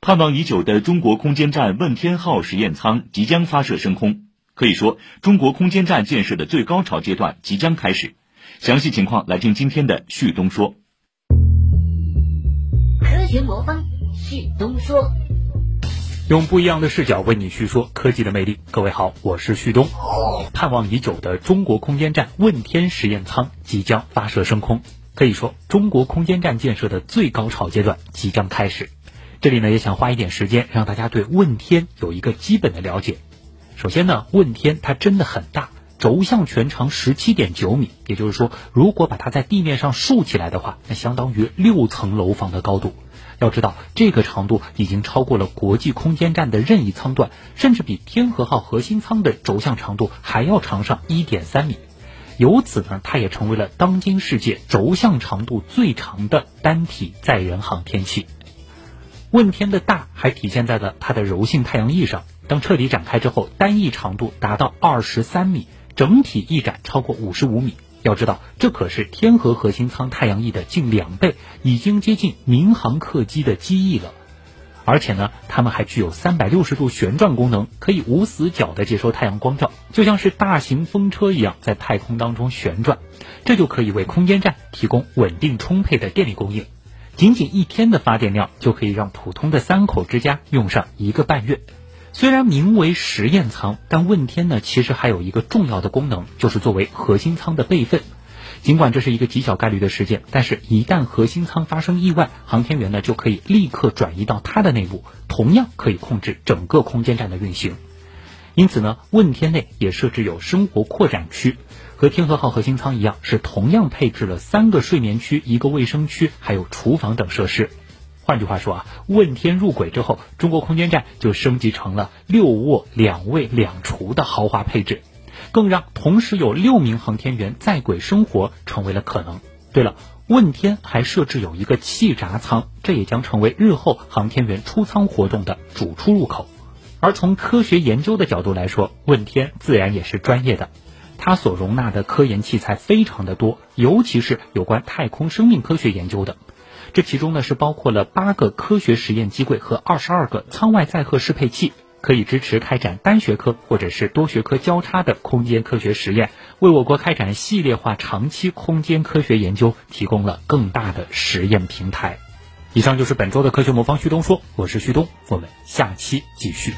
盼望已久的中国空间站问天号实验舱即将发射升空，可以说，中国空间站建设的最高潮阶段即将开始。详细情况来听今天的旭东说。科学魔方旭东说，用不一样的视角为你叙说科技的魅力。各位好，我是旭东。盼望已久的中国空间站问天实验舱即将发射升空，可以说，中国空间站建设的最高潮阶段即将开始。这里呢，也想花一点时间让大家对问天有一个基本的了解。首先呢，问天它真的很大，轴向全长十七点九米，也就是说，如果把它在地面上竖起来的话，那相当于六层楼房的高度。要知道，这个长度已经超过了国际空间站的任意舱段，甚至比天河号核心舱的轴向长度还要长上一点三米。由此呢，它也成为了当今世界轴向长度最长的单体载人航天器。问天的大还体现在了它的柔性太阳翼上。当彻底展开之后，单翼长度达到二十三米，整体翼展超过五十五米。要知道，这可是天河核心舱太阳翼的近两倍，已经接近民航客机的机翼了。而且呢，它们还具有三百六十度旋转功能，可以无死角的接收太阳光照，就像是大型风车一样在太空当中旋转。这就可以为空间站提供稳定充沛的电力供应。仅仅一天的发电量就可以让普通的三口之家用上一个半月。虽然名为实验舱，但问天呢其实还有一个重要的功能，就是作为核心舱的备份。尽管这是一个极小概率的事件，但是一旦核心舱发生意外，航天员呢就可以立刻转移到它的内部，同样可以控制整个空间站的运行。因此呢，问天内也设置有生活扩展区。和天河号核心舱一样，是同样配置了三个睡眠区、一个卫生区，还有厨房等设施。换句话说啊，问天入轨之后，中国空间站就升级成了六卧两卫两厨的豪华配置，更让同时有六名航天员在轨生活成为了可能。对了，问天还设置有一个气闸舱，这也将成为日后航天员出舱活动的主出入口。而从科学研究的角度来说，问天自然也是专业的。它所容纳的科研器材非常的多，尤其是有关太空生命科学研究的。这其中呢是包括了八个科学实验机柜和二十二个舱外载荷适配器，可以支持开展单学科或者是多学科交叉的空间科学实验，为我国开展系列化长期空间科学研究提供了更大的实验平台。以上就是本周的科学魔方旭东说，我是旭东，我们下期继续。